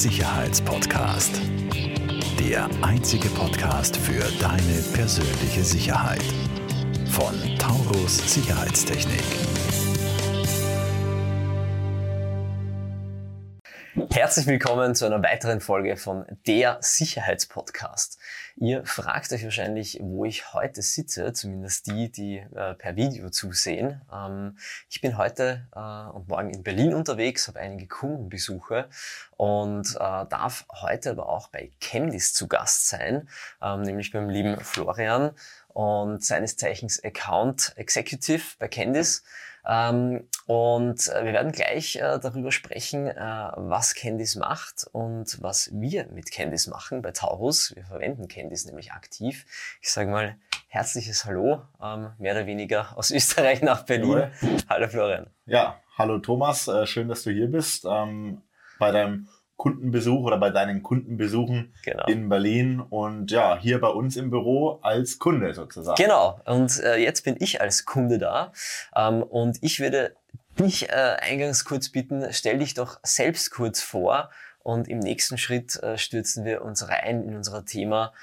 Sicherheitspodcast. Der einzige Podcast für deine persönliche Sicherheit. Von Taurus Sicherheitstechnik. Herzlich willkommen zu einer weiteren Folge von Der Sicherheitspodcast. Ihr fragt euch wahrscheinlich, wo ich heute sitze, zumindest die, die äh, per Video zusehen. Ähm, ich bin heute äh, und morgen in Berlin unterwegs, habe einige Kundenbesuche und äh, darf heute aber auch bei Chemdis zu Gast sein, ähm, nämlich beim lieben Florian und seines Zeichens Account Executive bei Candice. Ähm, und äh, wir werden gleich äh, darüber sprechen, äh, was Candice macht und was wir mit Candice machen bei Taurus. Wir verwenden Candice nämlich aktiv. Ich sage mal herzliches Hallo, ähm, mehr oder weniger aus Österreich nach Berlin. Hallo, hallo Florian. Ja, hallo Thomas, äh, schön, dass du hier bist. Ähm, bei deinem Kundenbesuch oder bei deinen Kundenbesuchen genau. in Berlin und ja, hier bei uns im Büro als Kunde sozusagen. Genau, und äh, jetzt bin ich als Kunde da ähm, und ich würde dich äh, eingangs kurz bitten, stell dich doch selbst kurz vor und im nächsten Schritt äh, stürzen wir uns rein in unser Thema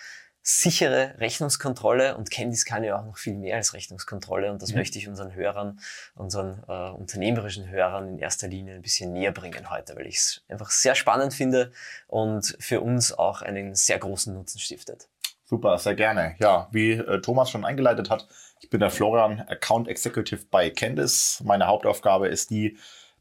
sichere Rechnungskontrolle und Candice kann ja auch noch viel mehr als Rechnungskontrolle und das mhm. möchte ich unseren Hörern, unseren äh, unternehmerischen Hörern in erster Linie ein bisschen näher bringen heute, weil ich es einfach sehr spannend finde und für uns auch einen sehr großen Nutzen stiftet. Super, sehr gerne. Ja, wie äh, Thomas schon eingeleitet hat, ich bin der Florian, Account Executive bei Candice. Meine Hauptaufgabe ist die,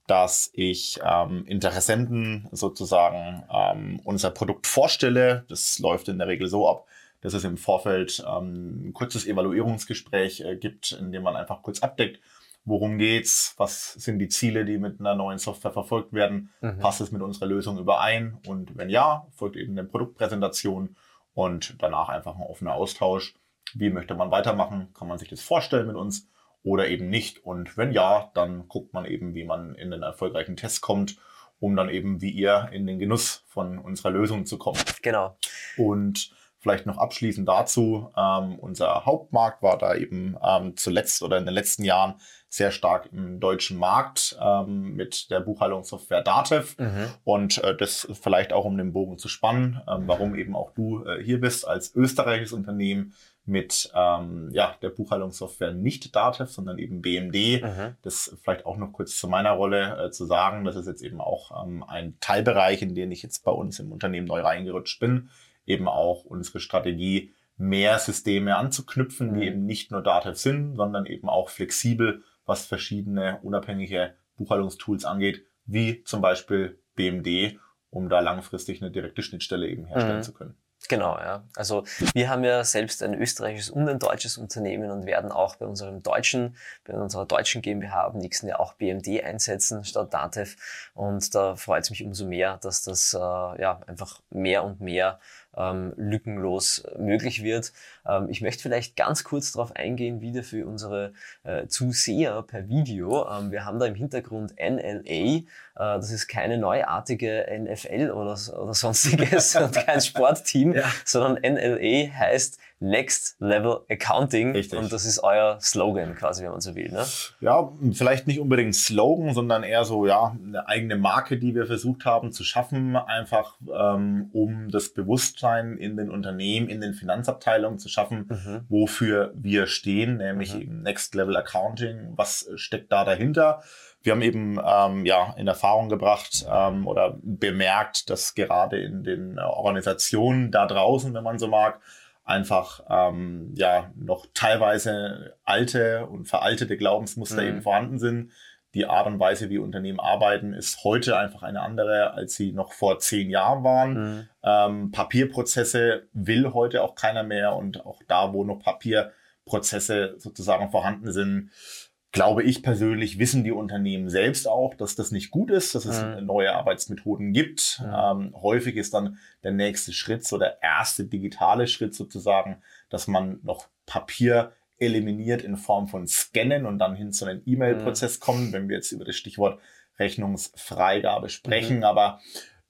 dass ich ähm, Interessenten sozusagen ähm, unser Produkt vorstelle. Das läuft in der Regel so ab, dass es im Vorfeld ähm, ein kurzes Evaluierungsgespräch äh, gibt, in dem man einfach kurz abdeckt, worum geht's, was sind die Ziele, die mit einer neuen Software verfolgt werden, mhm. passt es mit unserer Lösung überein und wenn ja, folgt eben eine Produktpräsentation und danach einfach ein offener Austausch. Wie möchte man weitermachen? Kann man sich das vorstellen mit uns oder eben nicht? Und wenn ja, dann guckt man eben, wie man in den erfolgreichen Test kommt, um dann eben wie ihr in den Genuss von unserer Lösung zu kommen. Genau. Und Vielleicht noch abschließend dazu, ähm, unser Hauptmarkt war da eben ähm, zuletzt oder in den letzten Jahren sehr stark im deutschen Markt ähm, mit der Buchhaltungssoftware Datev. Mhm. Und äh, das vielleicht auch um den Bogen zu spannen, ähm, warum eben auch du äh, hier bist als österreichisches Unternehmen mit ähm, ja, der Buchhaltungssoftware nicht Datev, sondern eben BMD. Mhm. Das vielleicht auch noch kurz zu meiner Rolle äh, zu sagen. Das ist jetzt eben auch ähm, ein Teilbereich, in den ich jetzt bei uns im Unternehmen neu reingerutscht bin eben auch unsere Strategie, mehr Systeme anzuknüpfen, die mhm. eben nicht nur Datev sind, sondern eben auch flexibel, was verschiedene unabhängige Buchhaltungstools angeht, wie zum Beispiel BMD, um da langfristig eine direkte Schnittstelle eben herstellen mhm. zu können. Genau, ja. Also wir haben ja selbst ein österreichisches und ein deutsches Unternehmen und werden auch bei unserem deutschen, bei unserer deutschen GmbH am nächsten Jahr auch BMD einsetzen statt Datev. Und da freut es mich umso mehr, dass das äh, ja einfach mehr und mehr ähm, lückenlos möglich wird. Ähm, ich möchte vielleicht ganz kurz darauf eingehen, wieder für unsere äh, Zuseher per Video. Ähm, wir haben da im Hintergrund NLA. Äh, das ist keine neuartige NFL oder, oder sonstiges und kein Sportteam, ja. sondern NLA heißt Next Level Accounting. Richtig. Und das ist euer Slogan quasi, wenn man so will. Ne? Ja, vielleicht nicht unbedingt Slogan, sondern eher so, ja, eine eigene Marke, die wir versucht haben zu schaffen, einfach ähm, um das Bewusstsein in den Unternehmen, in den Finanzabteilungen zu schaffen, mhm. wofür wir stehen, nämlich mhm. eben Next Level Accounting. Was steckt da dahinter? Wir haben eben ähm, ja in Erfahrung gebracht ähm, oder bemerkt, dass gerade in den Organisationen da draußen, wenn man so mag, einfach ähm, ja noch teilweise alte und veraltete Glaubensmuster mhm. eben vorhanden sind. Die Art und Weise, wie Unternehmen arbeiten, ist heute einfach eine andere, als sie noch vor zehn Jahren waren. Mhm. Ähm, Papierprozesse will heute auch keiner mehr und auch da, wo noch Papierprozesse sozusagen vorhanden sind, glaube ich persönlich, wissen die Unternehmen selbst auch, dass das nicht gut ist, dass es mhm. neue Arbeitsmethoden gibt. Mhm. Ähm, häufig ist dann der nächste Schritt, so der erste digitale Schritt sozusagen, dass man noch Papier eliminiert in Form von Scannen und dann hin zu einem E-Mail-Prozess mhm. kommen, wenn wir jetzt über das Stichwort Rechnungsfreigabe sprechen. Mhm. Aber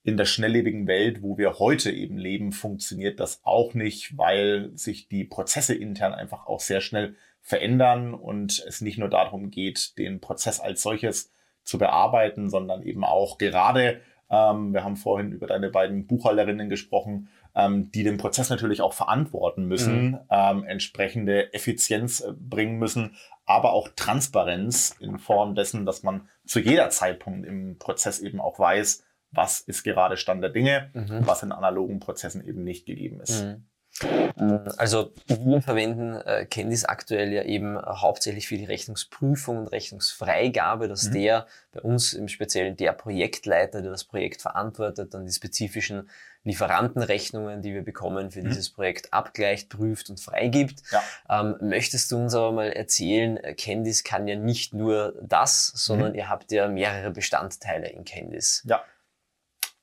in der schnelllebigen Welt, wo wir heute eben leben, funktioniert das auch nicht, weil sich die Prozesse intern einfach auch sehr schnell verändern und es nicht nur darum geht, den Prozess als solches zu bearbeiten, sondern eben auch gerade Ähm, wir haben vorhin über deine beiden Buchhalterinnen gesprochen, ähm, die den Prozess natürlich auch verantworten müssen, mhm. ähm, entsprechende Effizienz äh, bringen müssen, aber auch Transparenz in Form dessen, dass man zu jeder Zeitpunkt im Prozess eben auch weiß, was ist gerade Stand der Dinge, mhm. was in analogen Prozessen eben nicht gegeben ist. Mhm. Äh, also wir verwenden äh, Candice aktuell ja eben äh, hauptsächlich für die Rechnungsprüfung und Rechnungsfreigabe, dass mhm. der bei uns im Speziellen der Projektleiter, der das Projekt verantwortet, dann die spezifischen Lieferantenrechnungen, die wir bekommen für mhm. dieses Projekt abgleicht, prüft und freigibt. Ja. Ähm, möchtest du uns aber mal erzählen, äh, Candice kann ja nicht nur das, sondern mhm. ihr habt ja mehrere Bestandteile in Candice. Ja.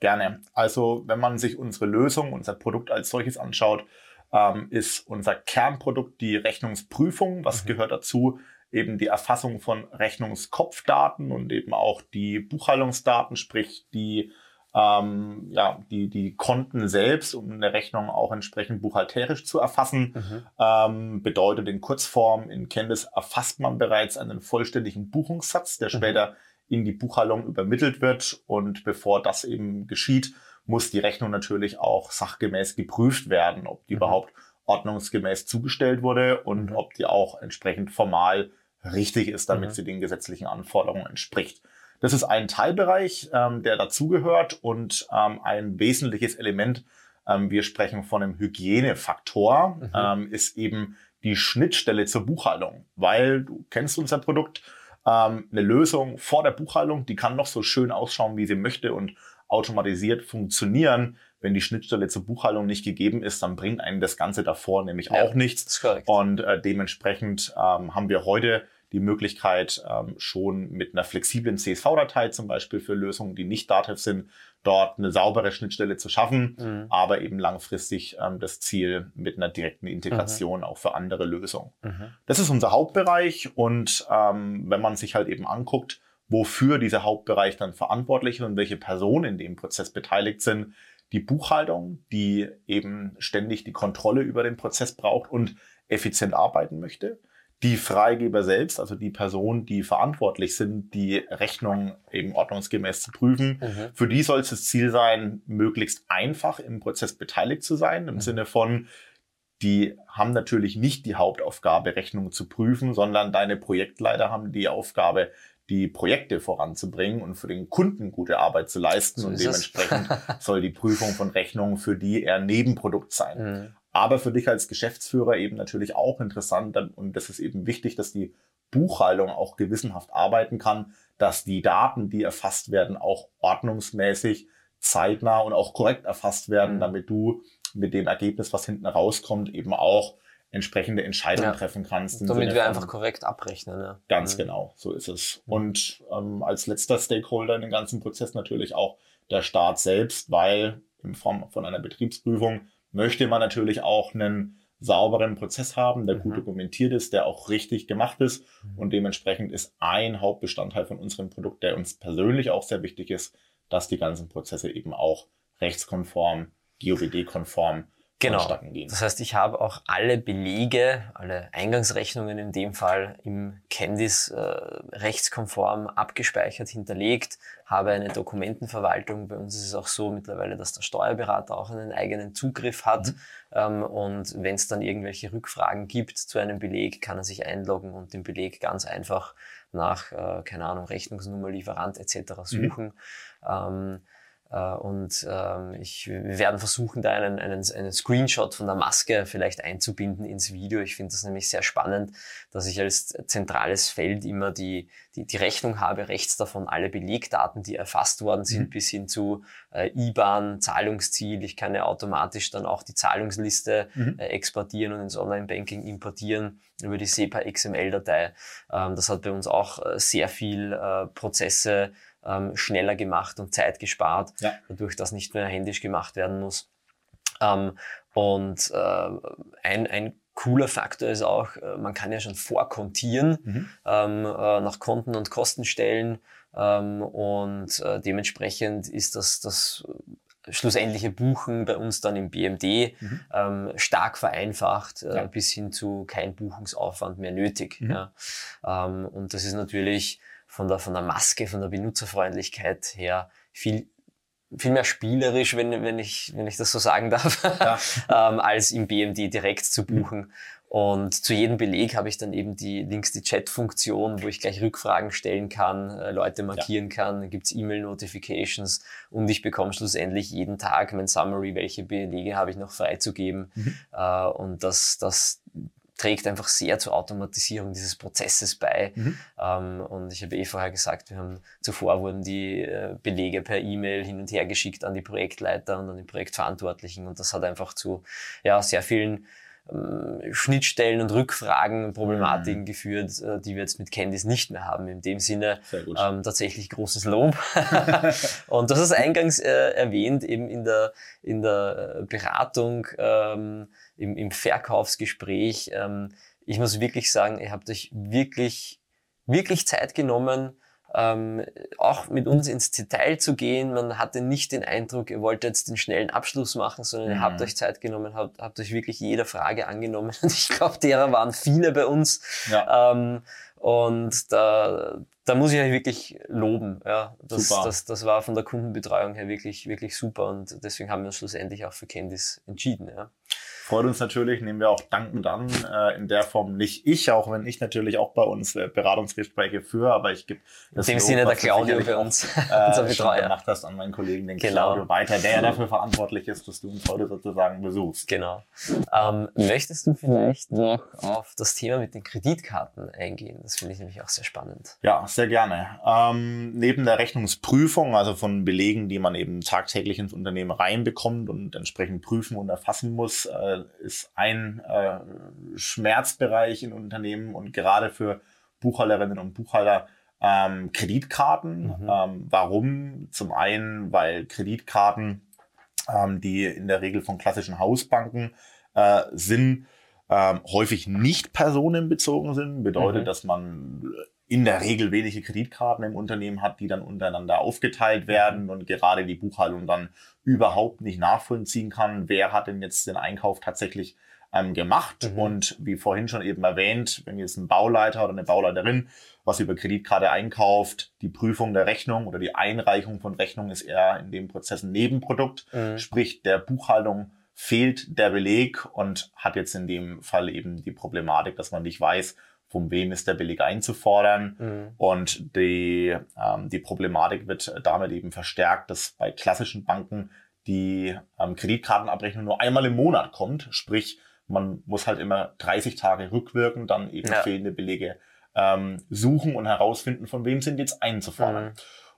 Gerne. Also wenn man sich unsere Lösung, unser Produkt als solches anschaut, ähm, ist unser Kernprodukt die Rechnungsprüfung. Was mhm. gehört dazu? Eben die Erfassung von Rechnungskopfdaten und eben auch die Buchhaltungsdaten, sprich die ähm, ja, die, die Konten selbst, um eine Rechnung auch entsprechend buchhalterisch zu erfassen. Mhm. Ähm, bedeutet in Kurzform, in Canvas erfasst man bereits einen vollständigen Buchungssatz, der mhm. später in die Buchhaltung übermittelt wird. Und bevor das eben geschieht, muss die Rechnung natürlich auch sachgemäß geprüft werden, ob die mhm. überhaupt ordnungsgemäß zugestellt wurde und mhm. ob die auch entsprechend formal richtig ist, damit mhm. sie den gesetzlichen Anforderungen entspricht. Das ist ein Teilbereich, ähm, der dazugehört und ähm, ein wesentliches Element, ähm, wir sprechen von einem Hygienefaktor, mhm. ähm, ist eben die Schnittstelle zur Buchhaltung, weil du kennst unser Produkt, ähm, eine Lösung vor der Buchhaltung, die kann noch so schön ausschauen, wie sie möchte und automatisiert funktionieren. Wenn die Schnittstelle zur Buchhaltung nicht gegeben ist, dann bringt einen das Ganze davor nämlich ja, auch nichts. Und äh, dementsprechend ähm, haben wir heute die Möglichkeit, ähm, schon mit einer flexiblen CSV-Datei zum Beispiel für Lösungen, die nicht Dativ sind, dort eine saubere Schnittstelle zu schaffen, mhm. aber eben langfristig ähm, das Ziel mit einer direkten Integration mhm. auch für andere Lösungen. Mhm. Das ist unser Hauptbereich und ähm, wenn man sich halt eben anguckt, wofür dieser Hauptbereich dann verantwortlich ist und welche Personen in dem Prozess beteiligt sind, die Buchhaltung, die eben ständig die Kontrolle über den Prozess braucht und effizient arbeiten möchte die Freigeber selbst, also die Personen, die verantwortlich sind, die Rechnung eben ordnungsgemäß zu prüfen, mhm. für die soll es das Ziel sein, möglichst einfach im Prozess beteiligt zu sein, im mhm. Sinne von, die haben natürlich nicht die Hauptaufgabe, Rechnungen zu prüfen, sondern deine Projektleiter haben die Aufgabe, die Projekte voranzubringen und für den Kunden gute Arbeit zu leisten. So und dementsprechend soll die Prüfung von Rechnungen für die eher Nebenprodukt sein. Mhm aber für dich als Geschäftsführer eben natürlich auch interessant und das ist eben wichtig, dass die Buchhaltung auch gewissenhaft arbeiten kann, dass die Daten, die erfasst werden, auch ordnungsmäßig, zeitnah und auch korrekt erfasst werden, mhm. damit du mit dem Ergebnis, was hinten rauskommt, eben auch entsprechende Entscheidungen ja. treffen kannst. Damit wir einfach korrekt abrechnen. Ja. Ganz mhm. genau, so ist es. Mhm. Und ähm, als letzter Stakeholder in dem ganzen Prozess natürlich auch der Staat selbst, weil in Form von einer Betriebsprüfung möchte man natürlich auch einen sauberen Prozess haben, der mhm. gut dokumentiert ist, der auch richtig gemacht ist. Mhm. Und dementsprechend ist ein Hauptbestandteil von unserem Produkt, der uns persönlich auch sehr wichtig ist, dass die ganzen Prozesse eben auch rechtskonform, GOBD-konform Genau. Das heißt, ich habe auch alle Belege, alle Eingangsrechnungen in dem Fall im Candice äh, rechtskonform abgespeichert, hinterlegt, habe eine Dokumentenverwaltung. Bei uns ist es auch so mittlerweile, dass der Steuerberater auch einen eigenen Zugriff hat. Mhm. Ähm, und wenn es dann irgendwelche Rückfragen gibt zu einem Beleg, kann er sich einloggen und den Beleg ganz einfach nach, äh, keine Ahnung, Rechnungsnummer, Lieferant etc. Mhm. suchen. Mhm. Ähm, äh, und ähm, ich, wir werden versuchen, da einen, einen, einen Screenshot von der Maske vielleicht einzubinden ins Video. Ich finde das nämlich sehr spannend, dass ich als zentrales Feld immer die, die, die Rechnung habe, rechts davon alle Belegdaten, die erfasst worden sind, mhm. bis hin zu äh, IBAN, Zahlungsziel. Ich kann ja automatisch dann auch die Zahlungsliste mhm. äh, exportieren und ins Online-Banking importieren über die SEPA XML-Datei. Ähm, das hat bei uns auch äh, sehr viel äh, Prozesse ähm, schneller gemacht und Zeit gespart, ja. dadurch, dass nicht mehr händisch gemacht werden muss. Ähm, und äh, ein, ein cooler Faktor ist auch, äh, man kann ja schon vorkontieren mhm. ähm, äh, nach Konten und Kostenstellen ähm, und äh, dementsprechend ist das, das schlussendliche Buchen bei uns dann im BMD mhm. ähm, stark vereinfacht, äh, ja. bis hin zu kein Buchungsaufwand mehr nötig. Mhm. Ja. Ähm, und das ist natürlich von der, von der Maske, von der Benutzerfreundlichkeit her viel viel mehr spielerisch, wenn, wenn, ich, wenn ich das so sagen darf, ja. ähm, als im BMD direkt zu buchen. Mhm. Und zu jedem Beleg habe ich dann eben die links die Chat-Funktion, wo ich gleich Rückfragen stellen kann, äh, Leute markieren ja. kann, gibt's E-Mail-Notifications und ich bekomme schlussendlich jeden Tag mein Summary, welche Belege habe ich noch freizugeben. Mhm. Äh, und das, das trägt einfach sehr zur Automatisierung dieses Prozesses bei. Mhm. Ähm, und ich habe eh vorher gesagt, wir haben zuvor wurden die äh, Belege per E-Mail hin und her geschickt an die Projektleiter und an die Projektverantwortlichen und das hat einfach zu ja, sehr vielen Schnittstellen und Rückfragen, Problematiken mhm. geführt, äh, die wir jetzt mit Candice nicht mehr haben. In dem Sinne ähm, tatsächlich großes Lob. und das ist eingangs äh, erwähnt, eben in der, in der Beratung, ähm, im, im Verkaufsgespräch. Ähm, ich muss wirklich sagen, ihr habt euch wirklich, wirklich Zeit genommen, ähm, auch mit uns ins Detail zu gehen. Man hatte nicht den Eindruck, ihr wollt jetzt den schnellen Abschluss machen, sondern mhm. ihr habt mhm. euch Zeit genommen, habt, habt euch wirklich jeder Frage angenommen. Und ich glaube, derer waren viele bei uns. Ja. Ähm, und da, da muss ich euch wirklich loben. Ja, das, super. Das, das war von der Kundenbetreuung her wirklich, wirklich super und deswegen haben wir uns schlussendlich auch für Candice entschieden. Ja. Freut uns natürlich, nehmen wir auch dankend an. Äh, in der Form nicht ich, auch wenn ich natürlich auch bei uns äh, Beratungsgespräche führe, aber ich gebe das In dem Sinne der Claudio für uns, äh, unser Betreuer. gemacht hast an meinen Kollegen, den genau. Claudio weiter, der ja dafür verantwortlich ist, dass du uns heute sozusagen besuchst. Genau. Ähm, möchtest du vielleicht noch auf das Thema mit den Kreditkarten eingehen? Das finde ich nämlich auch sehr spannend. Ja, sehr gerne. Ähm, neben der Rechnungsprüfung, also von Belegen, die man eben tagtäglich ins Unternehmen reinbekommt und entsprechend prüfen und erfassen muss, äh, ist ein äh, Schmerzbereich in Unternehmen und gerade für Buchhalterinnen und Buchhalter ähm, Kreditkarten. Mhm. Ähm, warum? Zum einen, weil Kreditkarten, ähm, die in der Regel von klassischen Hausbanken äh, sind, ähm, häufig nicht personenbezogen sind. Bedeutet, mhm. dass man in der Regel wenige Kreditkarten im Unternehmen hat, die dann untereinander aufgeteilt werden und gerade die Buchhaltung dann überhaupt nicht nachvollziehen kann, wer hat denn jetzt den Einkauf tatsächlich ähm, gemacht. Mhm. Und wie vorhin schon eben erwähnt, wenn jetzt ein Bauleiter oder eine Bauleiterin was über Kreditkarte einkauft, die Prüfung der Rechnung oder die Einreichung von Rechnung ist eher in dem Prozess ein Nebenprodukt, mhm. sprich der Buchhaltung fehlt der Beleg und hat jetzt in dem Fall eben die Problematik, dass man nicht weiß, von wem ist der billig einzufordern. Mhm. Und die, ähm, die Problematik wird damit eben verstärkt, dass bei klassischen Banken die ähm, Kreditkartenabrechnung nur einmal im Monat kommt. Sprich, man muss halt immer 30 Tage rückwirken, dann eben ja. fehlende Belege ähm, suchen und herausfinden, von wem sind jetzt einzufordern. Mhm.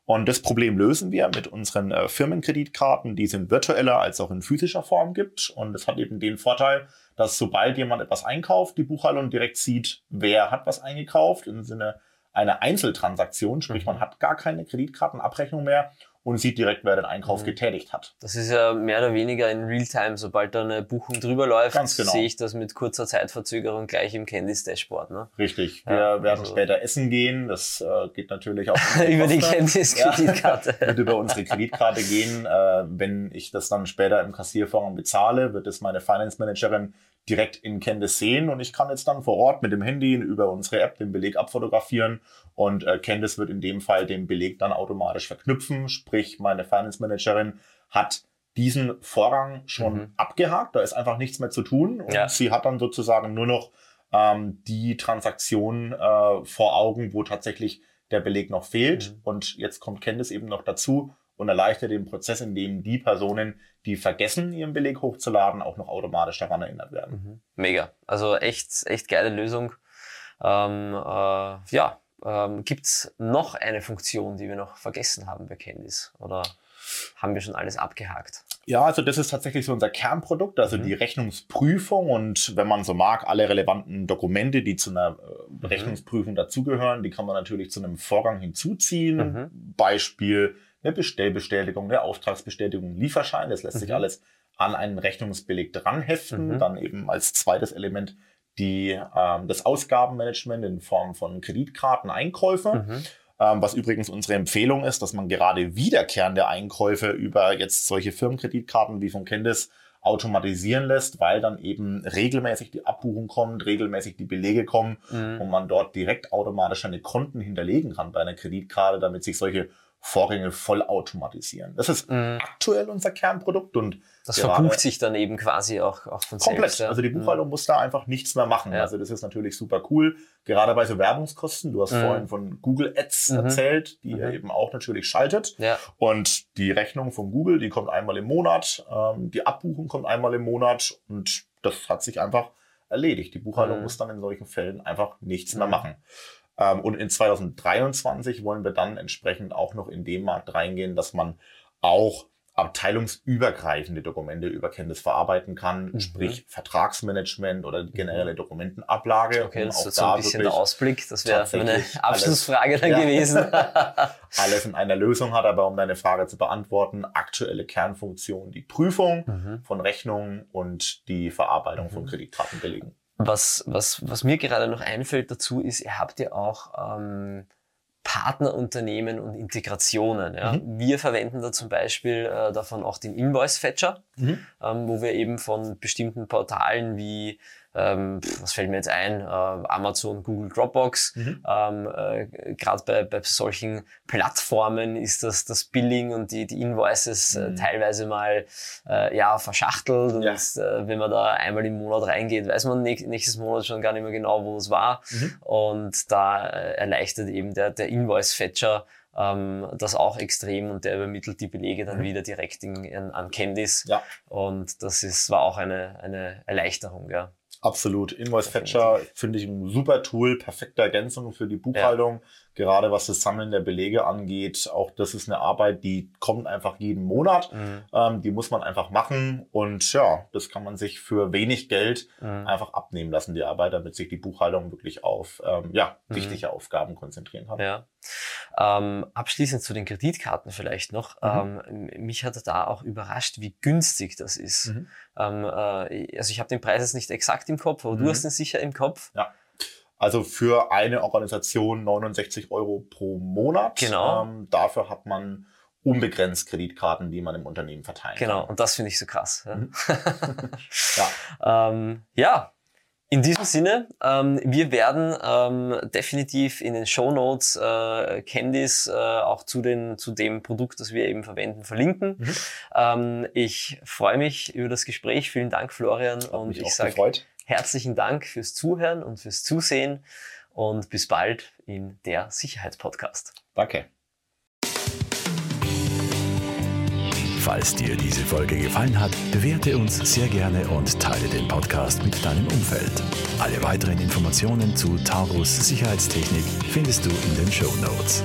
Und das Problem lösen wir mit unseren äh, Firmenkreditkarten, die es in virtueller als auch in physischer Form gibt. Und das hat eben den Vorteil, dass sobald jemand etwas einkauft, die Buchhaltung direkt sieht, wer hat was eingekauft, im Sinne einer Einzeltransaktion, sprich man hat gar keine Kreditkartenabrechnung mehr und sieht direkt, wer den Einkauf mhm. getätigt hat. Das ist ja mehr oder weniger in Realtime. Sobald da eine Buchung drüber läuft, genau. sehe ich das mit kurzer Zeitverzögerung gleich im Candice Dashboard. Ne? Richtig. Wir ja, werden also später essen gehen. Das äh, geht natürlich auch über die Candice Kreditkarte. Ja, wird über unsere Kreditkarte gehen. Äh, wenn ich das dann später im Kassiervorgang bezahle, wird es meine Finance Managerin direkt in Candice sehen und ich kann jetzt dann vor Ort mit dem Handy über unsere App den Beleg abfotografieren und äh, Candice wird in dem Fall den Beleg dann automatisch verknüpfen, sprich meine Finance Managerin hat diesen Vorgang schon mhm. abgehakt, da ist einfach nichts mehr zu tun und ja. sie hat dann sozusagen nur noch ähm, die Transaktion äh, vor Augen, wo tatsächlich der Beleg noch fehlt mhm. und jetzt kommt Candice eben noch dazu und erleichtert den Prozess, in dem die Personen, die vergessen, ihren Beleg hochzuladen, auch noch automatisch daran erinnert werden. Mhm. Mega. Also echt, echt geile Lösung. Ähm, äh, ja, ähm, gibt noch eine Funktion, die wir noch vergessen haben bei Candice? Oder haben wir schon alles abgehakt? Ja, also das ist tatsächlich so unser Kernprodukt, also mhm. die Rechnungsprüfung und wenn man so mag, alle relevanten Dokumente, die zu einer mhm. Rechnungsprüfung dazugehören, die kann man natürlich zu einem Vorgang hinzuziehen. Mhm. Beispiel eine Bestellbestätigung, eine Auftragsbestätigung, Lieferschein. Das lässt mhm. sich alles an einen Rechnungsbeleg dranheften. Mhm. Dann eben als zweites Element die, ähm, das Ausgabenmanagement in Form von Kreditkarten, Einkäufe. Mhm. Ähm, was übrigens unsere Empfehlung ist, dass man gerade wiederkehrende Einkäufe über jetzt solche Firmenkreditkarten wie von Candice automatisieren lässt, weil dann eben regelmäßig die Abbuchung kommt, regelmäßig die Belege kommen mhm. und man dort direkt automatisch seine Konten hinterlegen kann bei einer Kreditkarte, damit sich solche Vorgänge vollautomatisieren. Das ist Mhm. aktuell unser Kernprodukt und Das verbucht sich dann eben quasi auch, auch von Komplett. selbst. ja. Also die Mhm. Buchhaltung muss da einfach nichts mehr machen. Ja. Also das ist natürlich super cool. Gerade bei so Werbungskosten. Du hast Mhm. vorhin von Google Ads Mhm. erzählt, die ihr Mhm. eben auch natürlich schaltet. Ja, Und die Rechnung von Google, die kommt einmal im Monat. Ähm, die Abbuchung kommt einmal im Monat. Und das hat sich einfach erledigt. Die Buchhaltung Mhm. muss dann in solchen Fällen einfach nichts mehr Mhm. machen. Ähm, und in 2023 wollen wir dann entsprechend auch noch in den Markt reingehen, dass man auch abteilungsübergreifende Dokumente über Canvas verarbeiten kann, Mhm. sprich Vertragsmanagement oder die generelle Dokumentenablage. okay, um das ist so ein da bisschen wirklich der Ausblick. Das wäre tatsächlich Abschlussfrage dann Ja. gewesen. alles in einer Lösung hat, aber um deine Frage zu beantworten, aktuelle Kernfunktion, die Prüfung Mhm. von Rechnungen und die Verarbeitung von Mhm. Kreditkartenbelegen. Was, was, was mir gerade noch einfällt dazu ist, ihr habt ja auch ähm, Partnerunternehmen und Integrationen. Ja? Mhm. Wir verwenden da zum Beispiel äh, davon auch den Invoice-Fetcher, ähm, wo wir eben von bestimmten Portalen wie, ähm, was fällt mir jetzt ein, äh, Amazon, Google, Dropbox, Mhm. ähm, äh, Gerade bei, bei solchen Plattformen ist das, das Billing und die, die Invoices äh, Mhm. teilweise mal äh, ja, verschachtelt. Und Ja. äh, wenn man da einmal im Monat reingeht, weiß man näch- nächstes Monat schon gar nicht mehr genau, wo es war. Mhm. Und da äh, erleichtert eben der, der Invoice-Fetcher ähm, das auch extrem und der übermittelt die Belege dann Mhm. wieder direkt in, in, an Candice. Ja. Und das ist, war auch eine, eine Erleichterung, ja. Absolut. Invoice Fetcher finde ich ein super Tool, perfekte Ergänzung für die Buchhaltung. Gerade was das Sammeln der Belege angeht. Auch das ist eine Arbeit, die kommt einfach jeden Monat. Mhm. Ähm, die muss man einfach machen. Und ja, das kann man sich für wenig Geld Mhm. einfach abnehmen lassen, die Arbeit, damit sich die Buchhaltung wirklich auf ähm, ja, Mhm. wichtige Aufgaben konzentrieren kann. Ja. Ähm, abschließend zu den Kreditkarten vielleicht noch. Mhm. Ähm, mich hat da auch überrascht, wie günstig das ist. Mhm. Ähm, äh, also ich habe den Preis jetzt nicht exakt im Kopf, aber du Mhm. hast ihn sicher im Kopf. Also für eine Organisation 69 Euro pro Monat. Genau. Ähm, dafür hat man unbegrenzt Kreditkarten, die man im Unternehmen verteilen Genau, kann. und das finde ich so krass. Ja. Mhm. Ja. ähm, ja. In diesem Sinne, ähm, wir werden ähm, definitiv in den Show Notes äh, Candies äh, auch zu, den, zu dem Produkt, das wir eben verwenden, verlinken. Mhm. Ähm, ich freue mich über das Gespräch. Vielen Dank, Florian. Hat und ich auch sage gefreut. Herzlichen Dank fürs Zuhören und fürs Zusehen und bis bald in der Sicherheitspodcast. Danke. Falls dir diese Folge gefallen hat, bewerte uns sehr gerne und teile den Podcast mit deinem Umfeld. Alle weiteren Informationen zu Taurus Sicherheitstechnik findest du in den Show Notes.